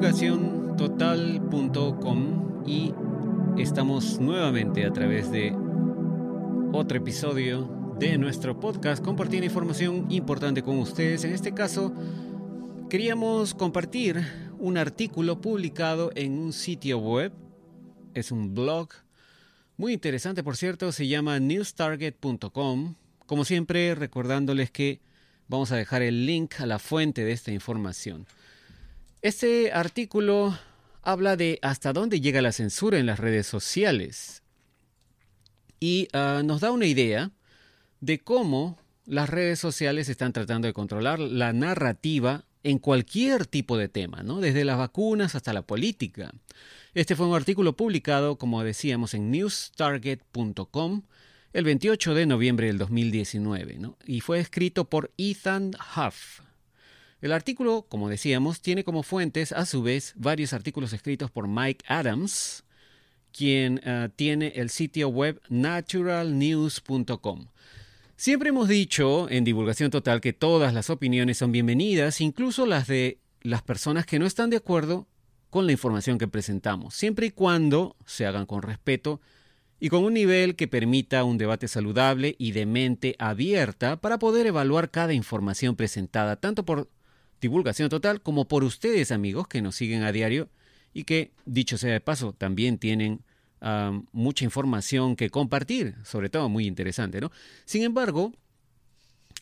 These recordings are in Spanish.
divulgaciontotal.com y estamos nuevamente a través de otro episodio de nuestro podcast compartiendo información importante con ustedes. En este caso, queríamos compartir un artículo publicado en un sitio web. Es un blog muy interesante, por cierto, se llama newstarget.com. Como siempre, recordándoles que vamos a dejar el link a la fuente de esta información. Este artículo habla de hasta dónde llega la censura en las redes sociales y uh, nos da una idea de cómo las redes sociales están tratando de controlar la narrativa en cualquier tipo de tema, ¿no? desde las vacunas hasta la política. Este fue un artículo publicado, como decíamos, en newstarget.com el 28 de noviembre del 2019 ¿no? y fue escrito por Ethan Huff. El artículo, como decíamos, tiene como fuentes, a su vez, varios artículos escritos por Mike Adams, quien uh, tiene el sitio web naturalnews.com. Siempre hemos dicho en Divulgación Total que todas las opiniones son bienvenidas, incluso las de las personas que no están de acuerdo con la información que presentamos, siempre y cuando se hagan con respeto y con un nivel que permita un debate saludable y de mente abierta para poder evaluar cada información presentada, tanto por divulgación total, como por ustedes amigos que nos siguen a diario y que, dicho sea de paso, también tienen mucha información que compartir, sobre todo muy interesante, ¿no? Sin embargo,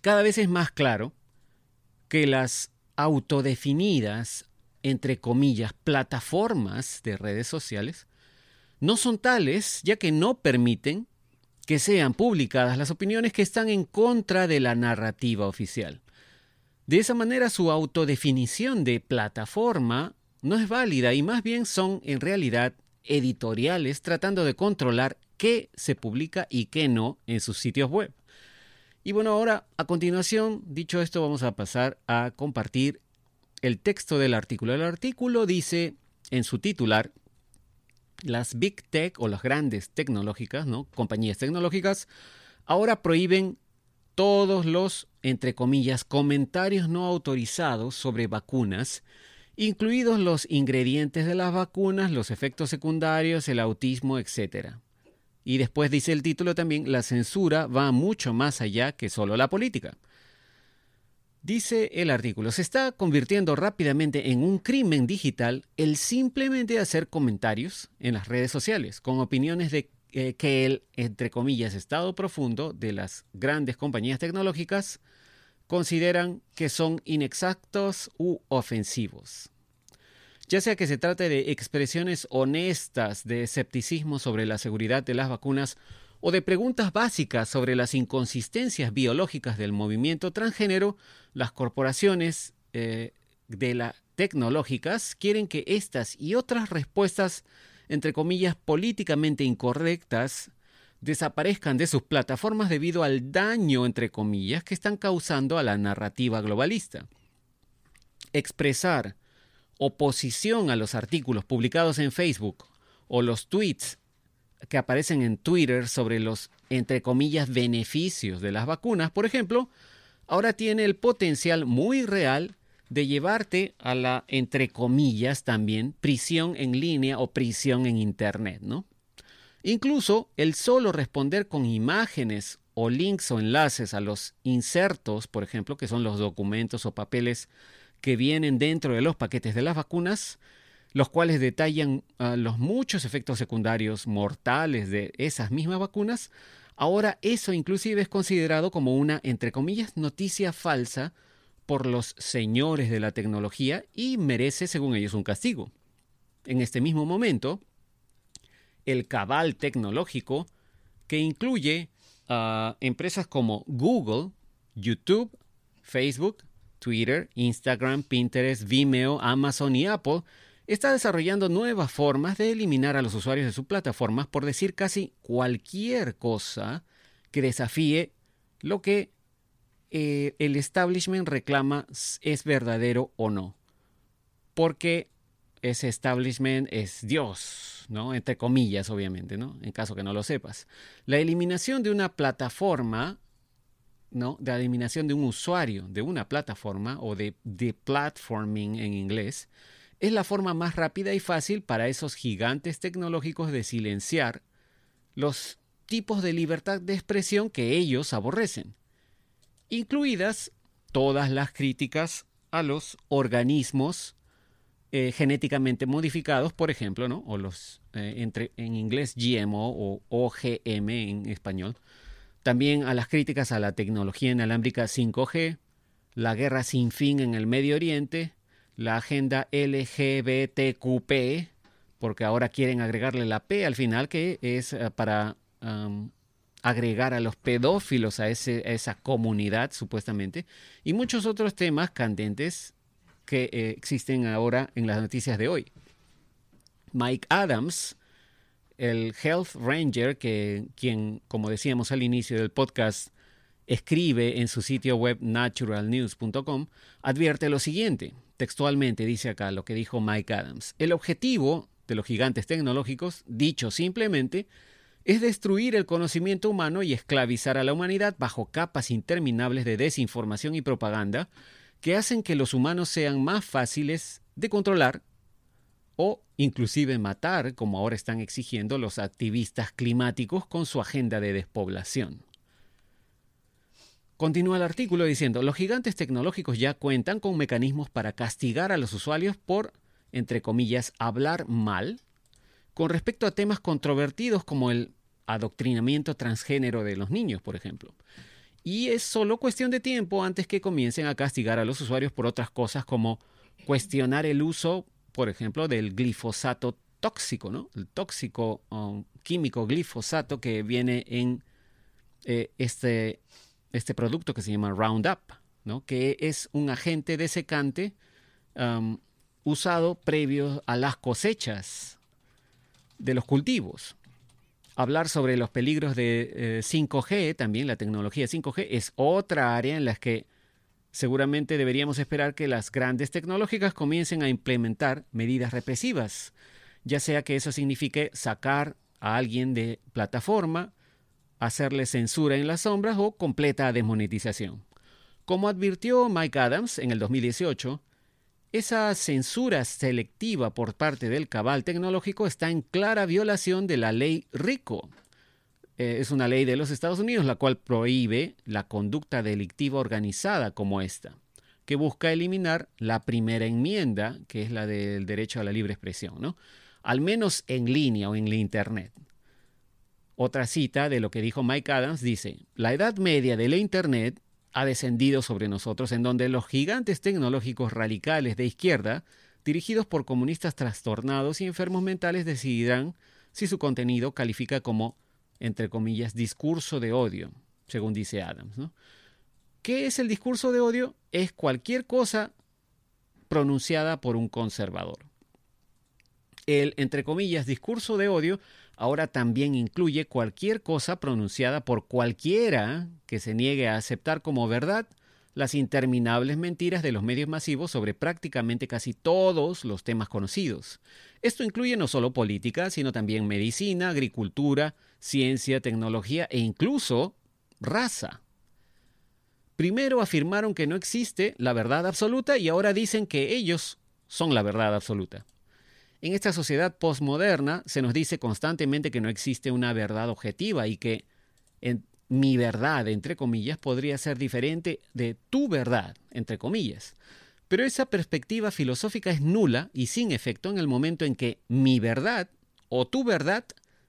cada vez es más claro que las autodefinidas, entre comillas, plataformas de redes sociales no son tales, ya que no permiten que sean publicadas las opiniones que están en contra de la narrativa oficial. De esa manera su autodefinición de plataforma no es válida y más bien son en realidad editoriales tratando de controlar qué se publica y qué no en sus sitios web. Y bueno, ahora a continuación, dicho esto, vamos a pasar a compartir el texto del artículo. El artículo dice en su titular, las big tech o las grandes tecnológicas, ¿no? compañías tecnológicas, ahora prohíben todos los, entre comillas, comentarios no autorizados sobre vacunas, incluidos los ingredientes de las vacunas, los efectos secundarios, el autismo, etc. Y después dice el título también, la censura va mucho más allá que solo la política. Dice el artículo, se está convirtiendo rápidamente en un crimen digital el simplemente hacer comentarios en las redes sociales con opiniones de eh, que el, entre comillas, estado profundo de las grandes compañías tecnológicas consideran que son inexactos u ofensivos. Ya sea que se trate de expresiones honestas de escepticismo sobre la seguridad de las vacunas o de preguntas básicas sobre las inconsistencias biológicas del movimiento transgénero, las corporaciones eh, de la tecnológicas quieren que estas y otras respuestas entre comillas, políticamente incorrectas desaparezcan de sus plataformas debido al daño, entre comillas, que están causando a la narrativa globalista. Expresar oposición a los artículos publicados en Facebook o los tweets que aparecen en Twitter sobre los, entre comillas, beneficios de las vacunas, por ejemplo, ahora tiene el potencial muy real de llevarte a la, entre comillas también, prisión en línea o prisión en Internet, ¿no? Incluso el solo responder con imágenes o links o enlaces a los insertos, por ejemplo, que son los documentos o papeles que vienen dentro de los paquetes de las vacunas, los cuales detallan uh, los muchos efectos secundarios mortales de esas mismas vacunas, ahora eso inclusive es considerado como una, entre comillas, noticia falsa por los señores de la tecnología y merece, según ellos, un castigo. En este mismo momento, el cabal tecnológico que incluye a empresas como Google, YouTube, Facebook, Twitter, Instagram, Pinterest, Vimeo, Amazon y Apple, está desarrollando nuevas formas de eliminar a los usuarios de sus plataformas por decir casi cualquier cosa que desafíe lo que eh, el establishment reclama es verdadero o no. Porque ese establishment es Dios, ¿no? Entre comillas, obviamente, ¿no? En caso que no lo sepas. La eliminación de una plataforma, ¿no? La eliminación de un usuario de una plataforma o de, de platforming en inglés, es la forma más rápida y fácil para esos gigantes tecnológicos de silenciar los tipos de libertad de expresión que ellos aborrecen, incluidas todas las críticas a los organismos eh, genéticamente modificados, por ejemplo, ¿no? o los eh, entre, en inglés GMO o OGM en español, también a las críticas a la tecnología inalámbrica 5G, la guerra sin fin en el Medio Oriente, la agenda LGBTQP, porque ahora quieren agregarle la P al final, que es eh, para agregar a los pedófilos a, esa comunidad, supuestamente, y muchos otros temas candentes que eh, existen ahora en las noticias de hoy. Mike Adams, el Health Ranger, que, quien, como decíamos al inicio del podcast, escribe en su sitio web naturalnews.com, advierte lo siguiente. Textualmente dice acá lo que dijo Mike Adams. El objetivo de los gigantes tecnológicos, dicho simplemente, es destruir el conocimiento humano y esclavizar a la humanidad bajo capas interminables de desinformación y propaganda que hacen que los humanos sean más fáciles de controlar o inclusive matar, como ahora están exigiendo los activistas climáticos con su agenda de despoblación. Continúa el artículo diciendo, los gigantes tecnológicos ya cuentan con mecanismos para castigar a los usuarios por, entre comillas, hablar mal con respecto a temas controvertidos como el adoctrinamiento transgénero de los niños, por ejemplo. Y es solo cuestión de tiempo antes que comiencen a castigar a los usuarios por otras cosas como cuestionar el uso, por ejemplo, del glifosato tóxico, ¿no? El tóxico um, químico glifosato que viene en eh, este este producto que se llama Roundup, ¿no? que es un agente desecante um, usado previo a las cosechas de los cultivos. Hablar sobre los peligros de 5G, eh, también la tecnología 5G, es otra área en la que seguramente deberíamos esperar que las grandes tecnológicas comiencen a implementar medidas represivas, ya sea que eso signifique sacar a alguien de plataforma, hacerle censura en las sombras o completa desmonetización. Como advirtió Mike Adams en el 2018, esa censura selectiva por parte del cabal tecnológico está en clara violación de la ley RICO. Eh, es una ley de los Estados Unidos la cual prohíbe la conducta delictiva organizada como esta, que busca eliminar la primera enmienda, que es la del derecho a la libre expresión, ¿no? al menos en línea o en la Internet. Otra cita de lo que dijo Mike Adams dice, la edad media de la Internet ha descendido sobre nosotros en donde los gigantes tecnológicos radicales de izquierda, dirigidos por comunistas trastornados y enfermos mentales, decidirán si su contenido califica como, entre comillas, discurso de odio, según dice Adams. ¿Qué es el discurso de odio? Es cualquier cosa pronunciada por un conservador. El, entre comillas, discurso de odio ahora también incluye cualquier cosa pronunciada por cualquiera que se niegue a aceptar como verdad las interminables mentiras de los medios masivos sobre prácticamente casi todos los temas conocidos. Esto incluye no solo política, sino también medicina, agricultura, ciencia, tecnología e incluso raza. Primero afirmaron que no existe la verdad absoluta y ahora dicen que ellos son la verdad absoluta. En esta sociedad postmoderna se nos dice constantemente que no existe una verdad objetiva y que mi verdad, entre comillas, podría ser diferente de tu verdad, entre comillas. Pero esa perspectiva filosófica es nula y sin efecto en el momento en que mi verdad o tu verdad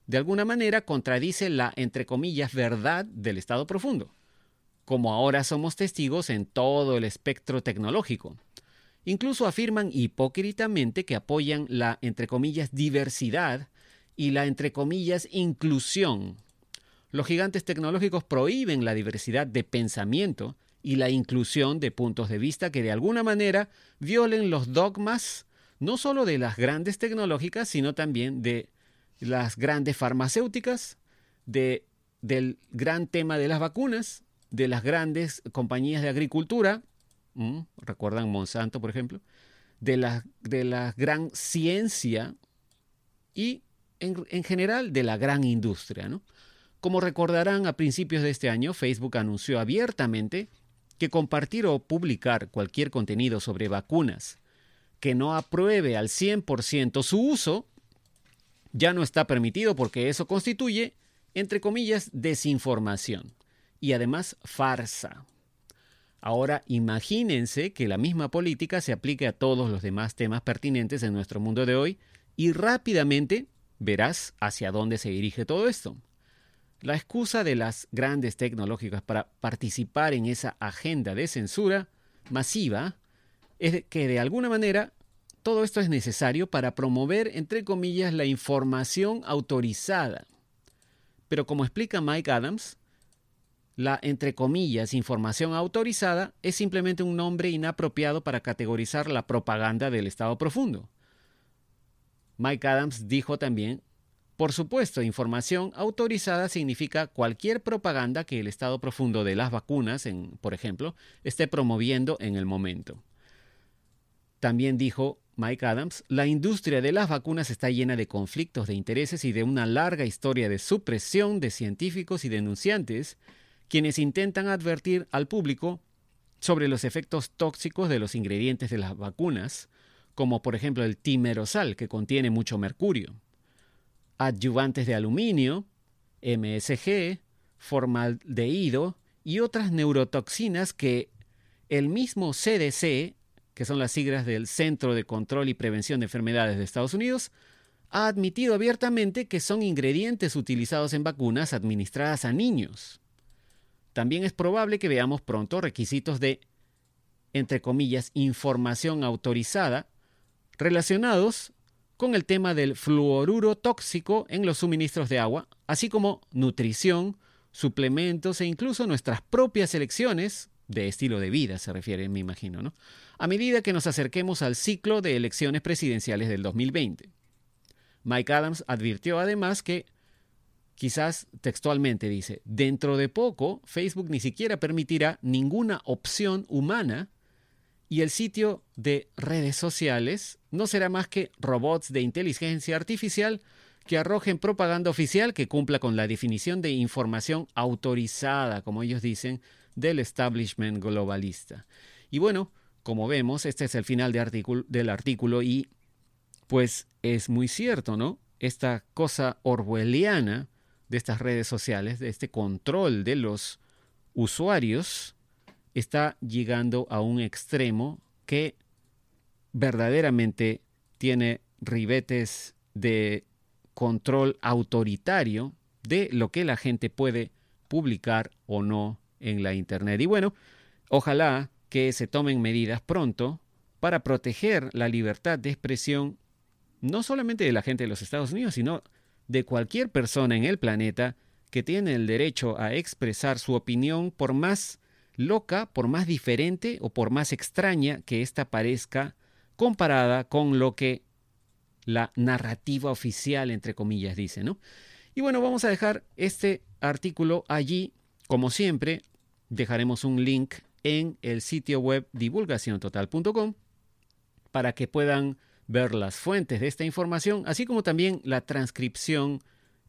de alguna manera contradice la, entre comillas, verdad del estado profundo, como ahora somos testigos en todo el espectro tecnológico. Incluso afirman hipócritamente que apoyan la, entre comillas, diversidad y la, entre comillas, inclusión. Los gigantes tecnológicos prohíben la diversidad de pensamiento y la inclusión de puntos de vista que de alguna manera violen los dogmas no solo de las grandes tecnológicas, sino también de las grandes farmacéuticas, de, del gran tema de las vacunas, de las grandes compañías de agricultura, recuerdan Monsanto, por ejemplo, de la, de la gran ciencia y en, en, general de la gran industria. ¿no? Como recordarán, a principios de este año, Facebook anunció abiertamente que compartir o publicar cualquier contenido sobre vacunas que no apruebe al 100% su uso ya no está permitido porque eso constituye, entre comillas, desinformación y además farsa. Ahora imagínense que la misma política se aplique a todos los demás temas pertinentes en nuestro mundo de hoy y rápidamente verás hacia dónde se dirige todo esto. La excusa de las grandes tecnológicas para participar en esa agenda de censura masiva es que de alguna manera todo esto es necesario para promover, entre comillas, la información autorizada. Pero como explica Mike Adams, la, entre comillas, información autorizada es simplemente un nombre inapropiado para categorizar la propaganda del Estado profundo. Mike Adams dijo también, por supuesto, información autorizada significa cualquier propaganda que el Estado profundo de las vacunas, en, por ejemplo, esté promoviendo en el momento. También dijo Mike Adams, la industria de las vacunas está llena de conflictos de intereses y de una larga historia de supresión de científicos y denunciantes quienes intentan advertir al público sobre los efectos tóxicos de los ingredientes de las vacunas, como por ejemplo el timerosal, que contiene mucho mercurio, adyuvantes de aluminio, MSG, formaldehído y otras neurotoxinas que el mismo CDC, que son las siglas del Centro de Control y Prevención de Enfermedades de Estados Unidos, ha admitido abiertamente que son ingredientes utilizados en vacunas administradas a niños. También es probable que veamos pronto requisitos de, entre comillas, información autorizada relacionados con el tema del fluoruro tóxico en los suministros de agua, así como nutrición, suplementos e incluso nuestras propias elecciones de estilo de vida, se refiere, me imagino, ¿no? A medida que nos acerquemos al ciclo de elecciones presidenciales del 2020. Mike Adams advirtió además que Quizás textualmente dice, dentro de poco Facebook ni siquiera permitirá ninguna opción humana y el sitio de redes sociales no será más que robots de inteligencia artificial que arrojen propaganda oficial que cumpla con la definición de información autorizada, como ellos dicen, del establishment globalista. Y bueno, como vemos, este es el final del artículo y pues es muy cierto, ¿no? Esta cosa orwelliana de estas redes sociales, de este control de los usuarios, está llegando a un extremo que verdaderamente tiene ribetes de control autoritario de lo que la gente puede publicar o no en la Internet. Y bueno, ojalá que se tomen medidas pronto para proteger la libertad de expresión no solamente de la gente de los Estados Unidos, sino de cualquier persona en el planeta que tiene el derecho a expresar su opinión por más loca, por más diferente o por más extraña que ésta parezca comparada con lo que la narrativa oficial, entre comillas, dice, ¿no? Y bueno, vamos a dejar este artículo allí. Como siempre, dejaremos un link en el sitio web divulgaciontotal.com para que puedan ver las fuentes de esta información, así como también la transcripción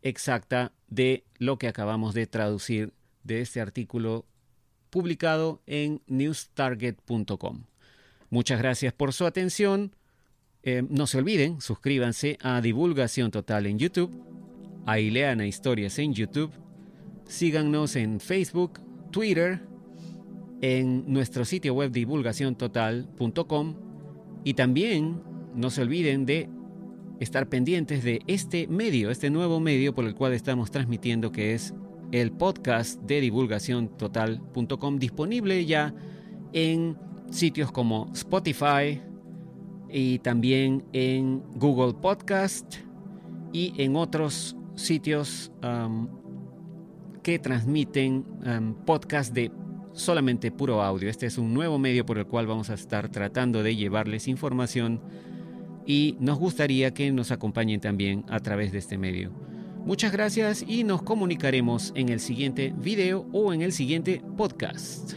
exacta de lo que acabamos de traducir de este artículo publicado en newstarget.com. Muchas gracias por su atención. Eh, no se olviden, suscríbanse a Divulgación Total en YouTube, a Ileana Historias en YouTube, síganos en Facebook, Twitter, en nuestro sitio web divulgaciontotal.com y también no se olviden de estar pendientes de este medio, este nuevo medio por el cual estamos transmitiendo, que es el podcast de divulgación total.com, disponible ya en sitios como Spotify y también en Google Podcast y en otros sitios que transmiten podcast de solamente puro audio. Este es un nuevo medio por el cual vamos a estar tratando de llevarles información y nos gustaría que nos acompañen también a través de este medio. Muchas gracias y nos comunicaremos en el siguiente video o en el siguiente podcast.